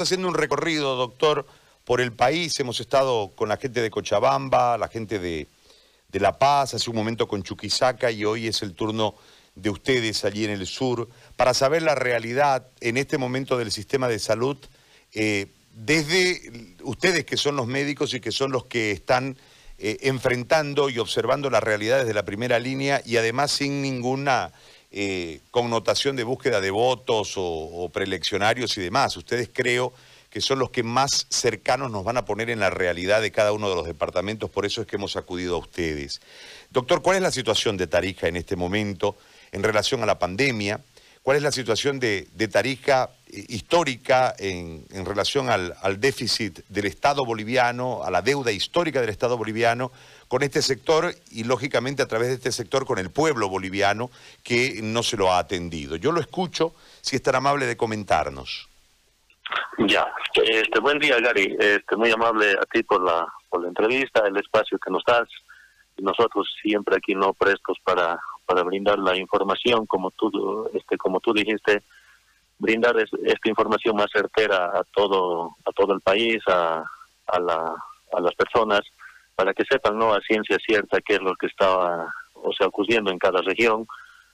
haciendo un recorrido, doctor, por el país. Hemos estado con la gente de Cochabamba, la gente de, La Paz, hace un momento con Chuquisaca y hoy es el turno de ustedes allí en el sur, para saber la realidad en este momento del sistema de salud, eh, desde ustedes que son los médicos y que son los que están eh, enfrentando y observando las realidades de la primera línea y además sin ninguna eh, connotación de búsqueda de votos o, preeleccionarios y demás. Ustedes creo que son los que más cercanos nos van a poner en la realidad de cada uno de los departamentos, por eso es que hemos acudido a ustedes. Doctor, ¿cuál es la situación de Tarija en este momento en relación a la pandemia? ¿Cuál es la situación de, Tarija eh, histórica en, relación al, déficit del Estado boliviano, a la deuda histórica del Estado boliviano? con este sector y lógicamente a través de este sector con el pueblo boliviano que no se lo ha atendido. Yo lo escucho, si es tan amable de comentarnos. Ya, este, buen día Gary, este, muy amable a ti por la, por la entrevista, el espacio que nos das. Nosotros siempre aquí no prestos para, para brindar la información, como tú, este, como tú dijiste, brindar esta información más certera a todo, a todo el país, a, a, la, a las personas para que sepan no a ciencia cierta qué es lo que estaba o sea ocurriendo en cada región.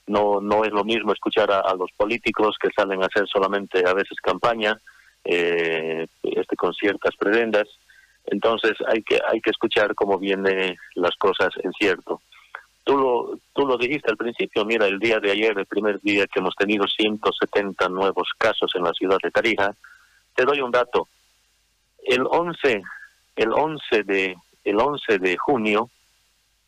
No no es lo mismo escuchar a, los políticos que salen a hacer solamente a veces campaña eh, este con ciertas prebendas. Entonces hay que hay que escuchar cómo vienen las cosas en cierto tú lo tú lo dijiste al principio mira el día de ayer el primer día que hemos tenido 170 nuevos casos en la ciudad de Tarija te doy un dato el 11 el 11 de el 11 de junio,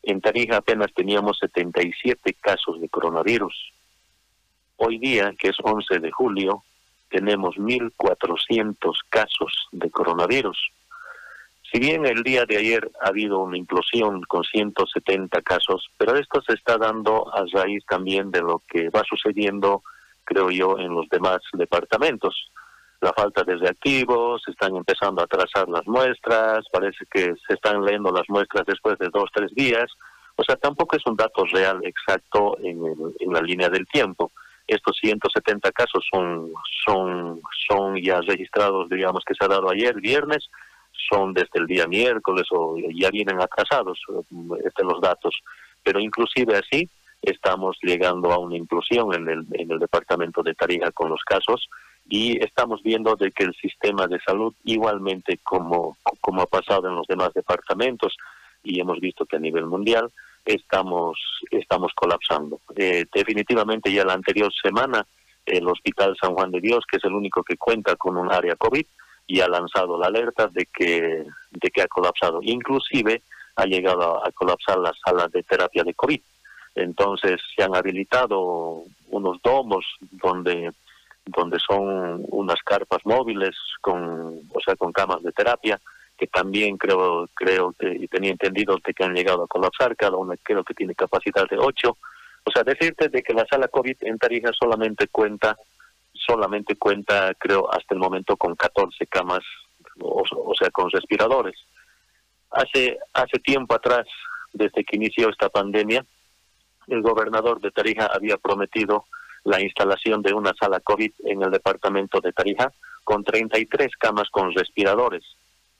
en Tarija apenas teníamos 77 casos de coronavirus. Hoy día, que es 11 de julio, tenemos 1.400 casos de coronavirus. Si bien el día de ayer ha habido una implosión con 170 casos, pero esto se está dando a raíz también de lo que va sucediendo, creo yo, en los demás departamentos la falta de reactivos, están empezando a trazar las muestras, parece que se están leyendo las muestras después de dos, tres días. O sea, tampoco es un dato real exacto en, en la línea del tiempo. Estos 170 casos son, son, son ya registrados, digamos, que se ha dado ayer, viernes, son desde el día miércoles o ya vienen atrasados este, los datos. Pero inclusive así estamos llegando a una inclusión en el, en el departamento de Tarija con los casos y estamos viendo de que el sistema de salud igualmente como, como ha pasado en los demás departamentos y hemos visto que a nivel mundial estamos estamos colapsando. Eh, definitivamente ya la anterior semana el Hospital San Juan de Dios, que es el único que cuenta con un área COVID, y ha lanzado la alerta de que de que ha colapsado. Inclusive ha llegado a colapsar las salas de terapia de COVID. Entonces se han habilitado unos domos donde donde son unas carpas móviles con, o sea, con camas de terapia que también creo creo que y tenía entendido que han llegado a colapsar, cada una creo que tiene capacidad de 8. O sea, decirte de que la sala COVID en Tarija solamente cuenta solamente cuenta creo hasta el momento con 14 camas, o, o sea, con respiradores. Hace hace tiempo atrás, desde que inició esta pandemia, el gobernador de Tarija había prometido la instalación de una sala COVID en el departamento de Tarija con 33 camas con respiradores.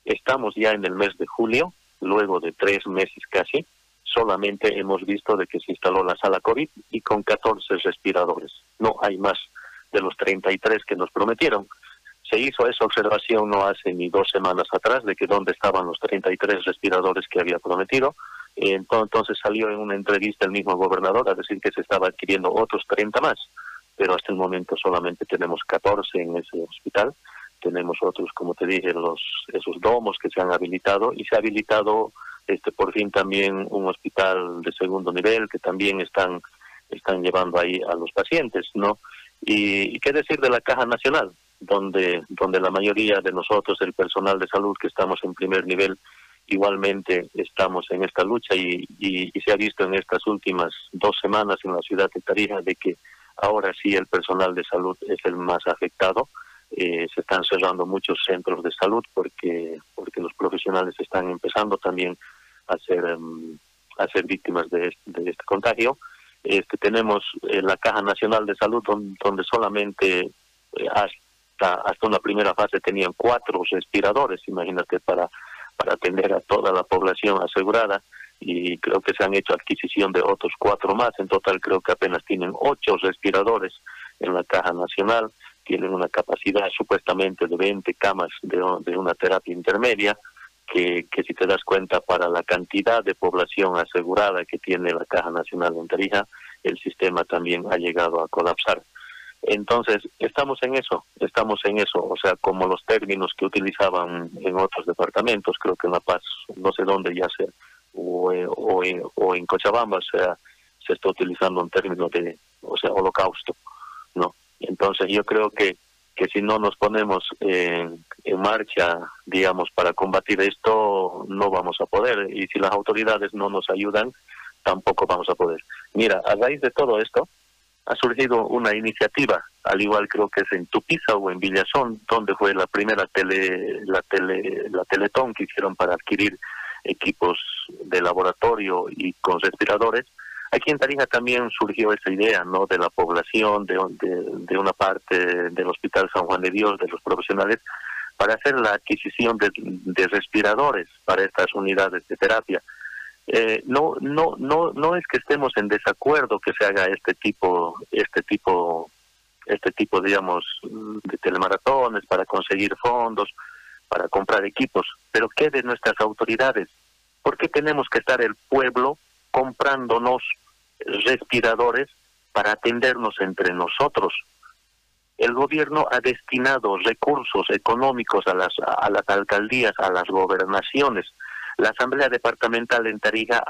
Estamos ya en el mes de julio, luego de tres meses casi, solamente hemos visto de que se instaló la sala COVID y con 14 respiradores. No hay más de los 33 que nos prometieron. Se hizo esa observación no hace ni dos semanas atrás de que dónde estaban los 33 respiradores que había prometido entonces salió en una entrevista el mismo gobernador a decir que se estaba adquiriendo otros 30 más, pero hasta el momento solamente tenemos 14 en ese hospital. Tenemos otros, como te dije, los esos domos que se han habilitado y se ha habilitado este por fin también un hospital de segundo nivel que también están están llevando ahí a los pacientes, ¿no? Y, y qué decir de la Caja Nacional, donde donde la mayoría de nosotros, el personal de salud que estamos en primer nivel, igualmente estamos en esta lucha y, se ha visto en estas últimas dos semanas en la ciudad de Tarija de que ahora sí el personal de salud es el más afectado. Eh, se están cerrando muchos centros de salud porque porque los profesionales están empezando también a ser em, a ser víctimas de este, este contagio. Este, tenemos la Caja Nacional de Salud donde, solamente eh, hasta hasta una primera fase tenían cuatro respiradores, imagínate, para, para atender a toda la población asegurada y creo que se han hecho adquisición de otros cuatro más. En total creo que apenas tienen ocho respiradores en la Caja Nacional, tienen una capacidad supuestamente de 20 camas de, de una terapia intermedia, que, que si te das cuenta para la cantidad de población asegurada que tiene la Caja Nacional de Tarija, el sistema también ha llegado a colapsar. Entonces, estamos en eso, estamos en eso, o sea, como los términos que utilizaban en otros departamentos, creo que en La Paz, no sé dónde ya sea, o, o, en, o en Cochabamba, o sea, se está utilizando un término de, o sea, holocausto, ¿no? Entonces, yo creo que, que si no nos ponemos en, marcha, digamos, para combatir esto, no vamos a poder, y si las autoridades no nos ayudan, tampoco vamos a poder. Mira, a raíz de todo esto, ha surgido una iniciativa, al igual creo que es en Tupiza o en Villazón, donde fue la primera tele, la tele, la teletón que hicieron para adquirir equipos de laboratorio y con respiradores. Aquí en Tarija también surgió esa idea, ¿no? De la población, de, una parte del Hospital San Juan de Dios, de los profesionales, para hacer la adquisición de, de respiradores para estas unidades de terapia. Eh, no no no no es que estemos en desacuerdo que se haga este tipo este tipo este tipo digamos de telemaratones para conseguir fondos para comprar equipos pero qué de nuestras autoridades por qué tenemos que estar el pueblo comprándonos respiradores para atendernos entre nosotros el gobierno ha destinado recursos económicos a las a las alcaldías a las gobernaciones la Asamblea Departamental en Tarija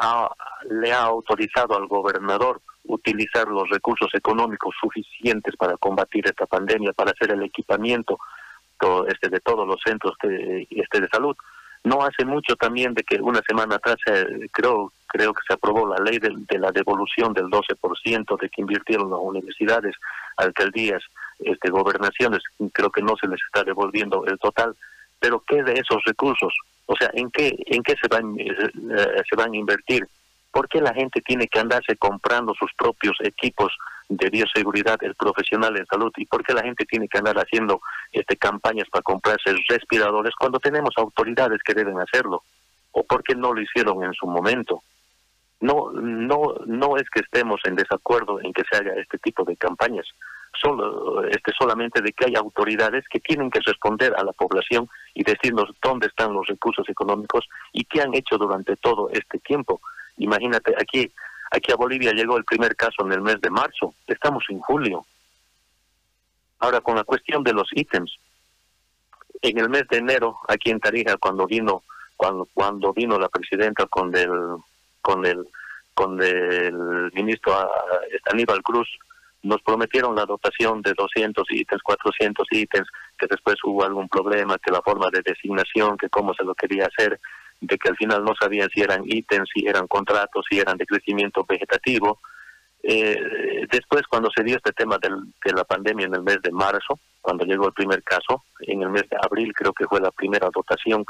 le ha autorizado al gobernador utilizar los recursos económicos suficientes para combatir esta pandemia, para hacer el equipamiento este, de todos los centros de, este, de salud. No hace mucho también de que una semana atrás eh, creo creo que se aprobó la ley de, de la devolución del 12% de que invirtieron las universidades, alcaldías, este, gobernaciones. Creo que no se les está devolviendo el total. Pero ¿qué de esos recursos? O sea, ¿en qué, en qué se, van, eh, se van a invertir? ¿Por qué la gente tiene que andarse comprando sus propios equipos de bioseguridad, el profesional en salud? ¿Y por qué la gente tiene que andar haciendo este, campañas para comprarse respiradores cuando tenemos autoridades que deben hacerlo? ¿O por qué no lo hicieron en su momento? No, no, no es que estemos en desacuerdo en que se haga este tipo de campañas, solo, este, solamente de que hay autoridades que tienen que responder a la población y decirnos dónde están los recursos económicos y qué han hecho durante todo este tiempo. Imagínate, aquí, aquí a Bolivia llegó el primer caso en el mes de marzo, estamos en julio. Ahora, con la cuestión de los ítems, en el mes de enero, aquí en Tarija, cuando vino, cuando, cuando vino la presidenta con el, con el, con el ministro Aníbal Cruz, nos prometieron la dotación de 200 ítems, 400 ítems, que después hubo algún problema, que la forma de designación, que cómo se lo quería hacer, de que al final no sabían si eran ítems, si eran contratos, si eran de crecimiento vegetativo. Eh, después, cuando se dio este tema del, de la pandemia en el mes de marzo, cuando llegó el primer caso, en el mes de abril creo que fue la primera dotación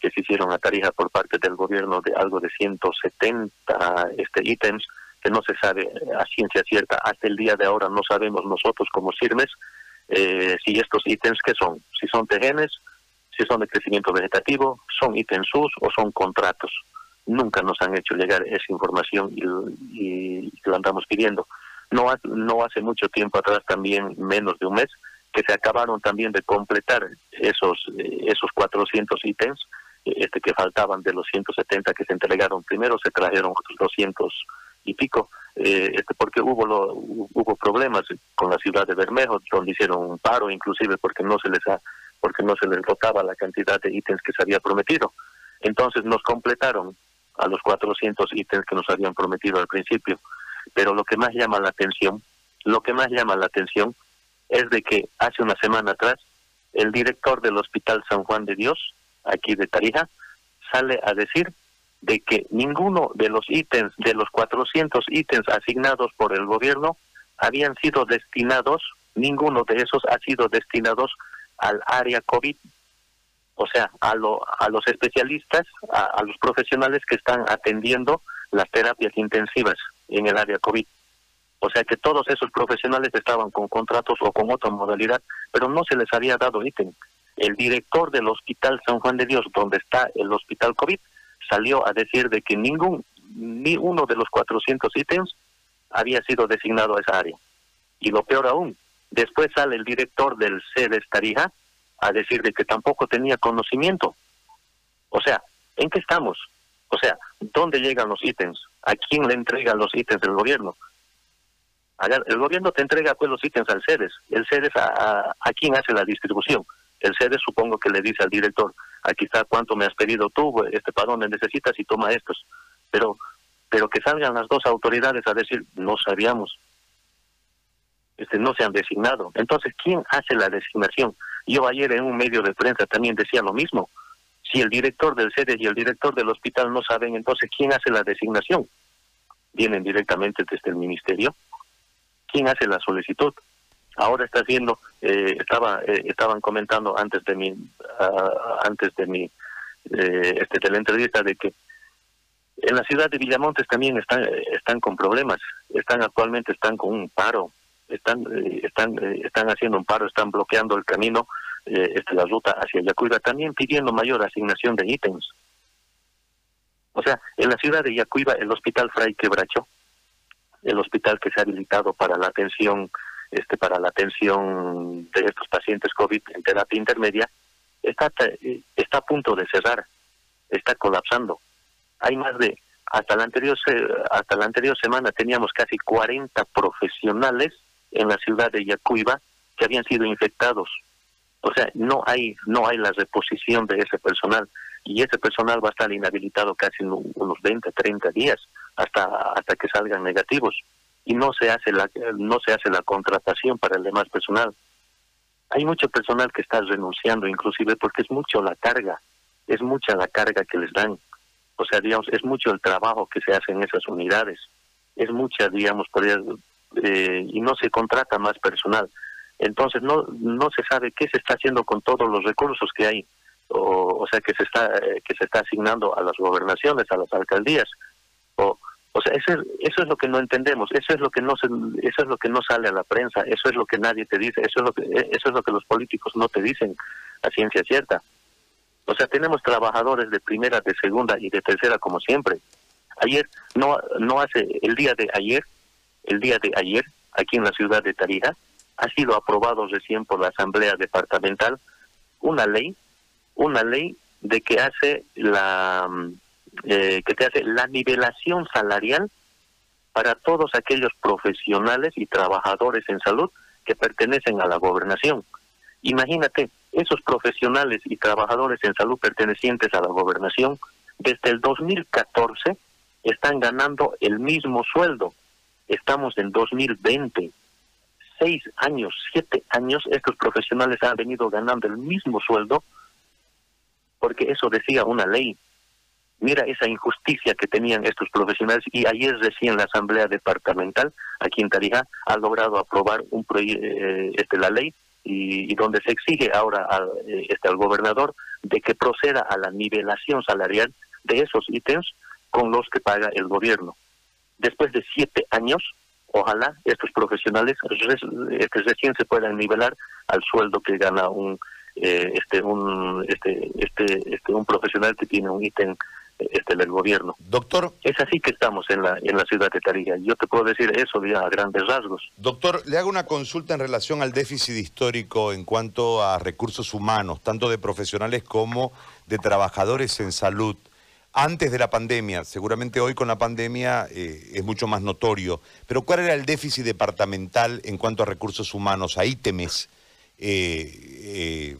que se hicieron a Tarija por parte del gobierno de algo de 170 este, ítems, no se sabe a ciencia cierta. Hasta el día de ahora no sabemos nosotros como CIRMES eh, si estos ítems que son, si son tejenes, si son de crecimiento vegetativo, son ítems SUS o son contratos. Nunca nos han hecho llegar esa información y, lo andamos pidiendo. No, no hace mucho tiempo atrás, también menos de un mes, que se acabaron también de completar esos, eh, esos 400 ítems este, que faltaban de los 170 que se entregaron primero, se trajeron otros 200 y pico, eh, este, porque hubo hubo problemas con la ciudad de Bermejo, donde hicieron un paro, inclusive porque no se les ha, porque no se les dotaba la cantidad de ítems que se había prometido. Entonces nos completaron a los 400 ítems que nos habían prometido al principio. Pero lo que más llama la atención, lo que más llama la atención es de que hace una semana atrás el director del Hospital San Juan de Dios, aquí de Tarija, sale a decir de que ninguno de los ítems, de los 400 ítems asignados por el gobierno, habían sido destinados, ninguno de esos ha sido destinados al área COVID, o sea, a, lo, a los especialistas, a, los profesionales que están atendiendo las terapias intensivas en el área COVID. O sea que todos esos profesionales estaban con contratos o con otra modalidad, pero no se les había dado ítem. El director del Hospital San Juan de Dios, donde está el Hospital COVID, salió a decir de que ningún, ni uno de los 400 ítems había sido designado a esa área. Y lo peor aún, después sale el director del CEDES Tarija a decir de que tampoco tenía conocimiento. O sea, ¿en qué estamos? O sea, ¿dónde llegan los ítems? ¿A quién le entregan los ítems del gobierno? El gobierno te entrega pues los ítems al CEDES. El CEDES a, a, quién hace la distribución. El CEDES supongo que le dice al director, aquí está cuánto me has pedido tú, este dónde necesitas y toma estos. Pero, pero que salgan las dos autoridades a decir, no sabíamos, este, no se han designado. Entonces, ¿quién hace la designación? Yo ayer en un medio de prensa también decía lo mismo. Si el director del CEDES y el director del hospital no saben, entonces, ¿quién hace la designación? Vienen directamente desde el ministerio. ¿Quién hace la solicitud? Ahora está haciendo, eh, estaba, eh, estaban comentando antes de mi, uh, antes de mi, eh, este, de la entrevista de que en la ciudad de Villamontes también están, están con problemas, están actualmente están con un paro, están, están, están haciendo un paro, están bloqueando el camino, este, la ruta hacia Yacuiba, también pidiendo mayor asignación de ítems. O sea, en la ciudad de Yacuiba, el hospital Fray Quebracho, el hospital que se ha habilitado para la atención este para la atención de estos pacientes COVID en terapia intermedia está está a punto de cerrar, está colapsando. Hay más de hasta la anterior hasta la anterior semana teníamos casi 40 profesionales en la ciudad de Yacuiba que habían sido infectados. O sea, no hay no hay la reposición de ese personal y ese personal va a estar inhabilitado casi unos 20, 30 días hasta hasta que salgan negativos y no se hace la no se hace la contratación para el demás personal. Hay mucho personal que está renunciando inclusive porque es mucho la carga, es mucha la carga que les dan. O sea, digamos, es mucho el trabajo que se hace en esas unidades. Es mucha, digamos, eh, y no se contrata más personal. Entonces no no se sabe qué se está haciendo con todos los recursos que hay. O, o sea, que se está eh, que se está asignando a las gobernaciones, a las alcaldías o o sea, eso es, eso es lo que no entendemos, eso es lo que no se, eso es lo que no sale a la prensa, eso es lo que nadie te dice, eso es lo que eso es lo que los políticos no te dicen a ciencia cierta. O sea, tenemos trabajadores de primera, de segunda y de tercera como siempre. Ayer no no hace el día de ayer, el día de ayer aquí en la ciudad de Tarija ha sido aprobado recién por la Asamblea Departamental una ley, una ley de que hace la eh, que te hace la nivelación salarial para todos aquellos profesionales y trabajadores en salud que pertenecen a la gobernación. Imagínate, esos profesionales y trabajadores en salud pertenecientes a la gobernación, desde el 2014 están ganando el mismo sueldo. Estamos en 2020. Seis años, siete años, estos profesionales han venido ganando el mismo sueldo porque eso decía una ley Mira esa injusticia que tenían estos profesionales y ayer recién la Asamblea Departamental aquí en Tarija ha logrado aprobar un eh, este, la ley y, donde se exige ahora al, eh, este, al gobernador de que proceda a la nivelación salarial de esos ítems con los que paga el gobierno. Después de siete años, ojalá estos profesionales este, recién se puedan nivelar al sueldo que gana un eh, este un este este este un profesional que tiene un ítem este, del gobierno. Doctor. Es así que estamos en la, en la ciudad de Tarija. Yo te puedo decir eso ya a grandes rasgos. Doctor, le hago una consulta en relación al déficit histórico en cuanto a recursos humanos, tanto de profesionales como de trabajadores en salud. Antes de la pandemia, seguramente hoy con la pandemia eh, es mucho más notorio, pero ¿cuál era el déficit departamental en cuanto a recursos humanos, a ítems eh, eh,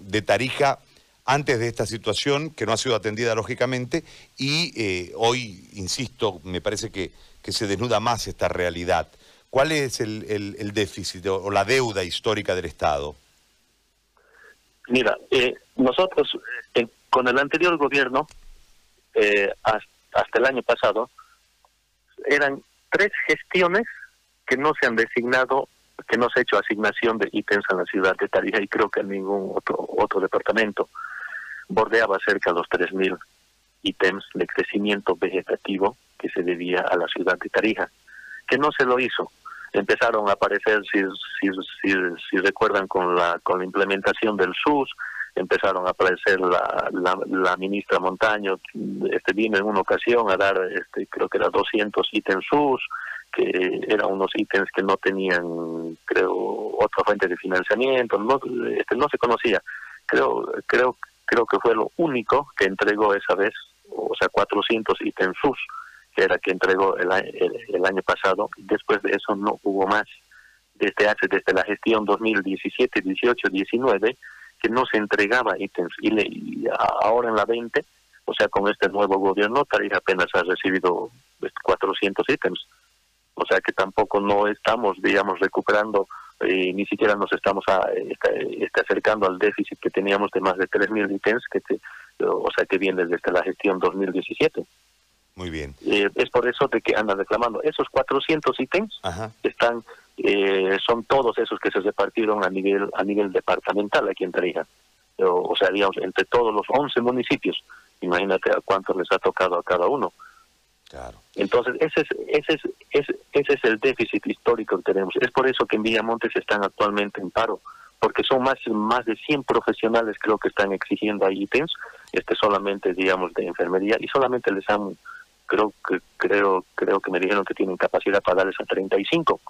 de Tarija antes de esta situación, que no ha sido atendida lógicamente, y eh, hoy, insisto, me parece que, que, se desnuda más esta realidad. ¿Cuál es el, el, déficit o, la deuda histórica del Estado? Mira, eh, nosotros eh, con el anterior gobierno, hasta el año pasado, eran tres gestiones que no se han designado, que no se ha hecho asignación de ítems en la ciudad de Tarija y creo que en ningún otro, otro departamento bordeaba cerca de los 3.000 ítems de crecimiento vegetativo que se debía a la ciudad de Tarija. que no se lo hizo. Empezaron a aparecer, si, si, si, si recuerdan, con la, con la implementación del SUS, empezaron a aparecer la, ministra Montaño, este vino en una ocasión a dar, este, creo que era 200 ítems SUS, que eran unos ítems que no tenían, creo, otra fuente de financiamiento, no, este, no se conocía. Creo, creo, creo que fue lo único que entregó esa vez, o sea, 400 ítems SUS, que era que entregó el, el, año pasado. Después de eso no hubo más. Desde hace, desde la gestión 2017, 18, 19, que no se entregaba ítems y, le, ahora en la 20, o sea, con este nuevo gobierno, Tarija apenas ha recibido 400 pues, ítems. O sea que tampoco no estamos, digamos, recuperando, eh, ni siquiera nos estamos a, está, acercando al déficit que teníamos de más de 3.000 ítems, que o sea que viene desde la gestión 2017. Muy bien. Eh, es por eso de que andan reclamando. Esos 400 ítems están eh, son todos esos que se repartieron a nivel a nivel departamental aquí en Tarija. O, sea, digamos, entre todos los 11 municipios. Imagínate a cuánto les ha tocado a cada uno. Claro. Entonces, ese es, ese, es, ese, ese es el déficit histórico que tenemos. Es por eso que en Villamontes están actualmente en paro, porque son más, más de 100 profesionales creo que están exigiendo ahí ítems, este solamente, digamos, de enfermería, y solamente les han, creo que creo creo que me dijeron que tienen capacidad para darles a 35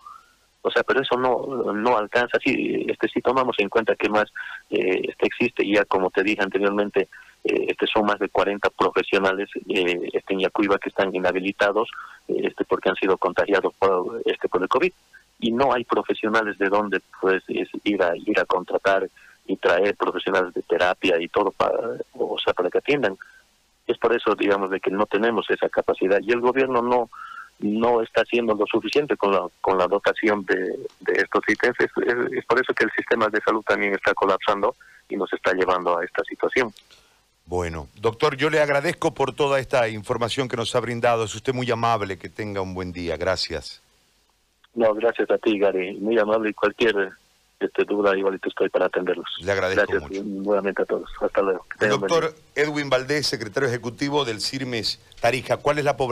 o sea, pero eso no no alcanza. Sí, este, si tomamos en cuenta que más eh, este existe, ya como te dije anteriormente, eh, este son más de 40 profesionales eh, este, en Yacuiba que están inhabilitados eh, este, porque han sido contagiados por, este, por el COVID. Y no hay profesionales de donde pues, ir, a, ir a contratar y traer profesionales de terapia y todo para, o sea, para que atiendan. Es por eso, digamos, de que no tenemos esa capacidad y el gobierno no no está haciendo lo suficiente con la, con la dotación de, estos ítems. Es, por eso que el sistema de salud también está colapsando y nos está llevando a esta situación. Bueno, doctor, yo le agradezco por toda esta información que nos ha brindado. Es usted muy amable, que tenga un buen día. Gracias. No, gracias a ti, Gary. Muy amable y cualquier este, duda, igualito estoy para atenderlos. Le agradezco Gracias nuevamente a todos. Hasta luego. doctor Edwin Valdés, secretario ejecutivo del CIRMES Tarija. ¿Cuál es la población?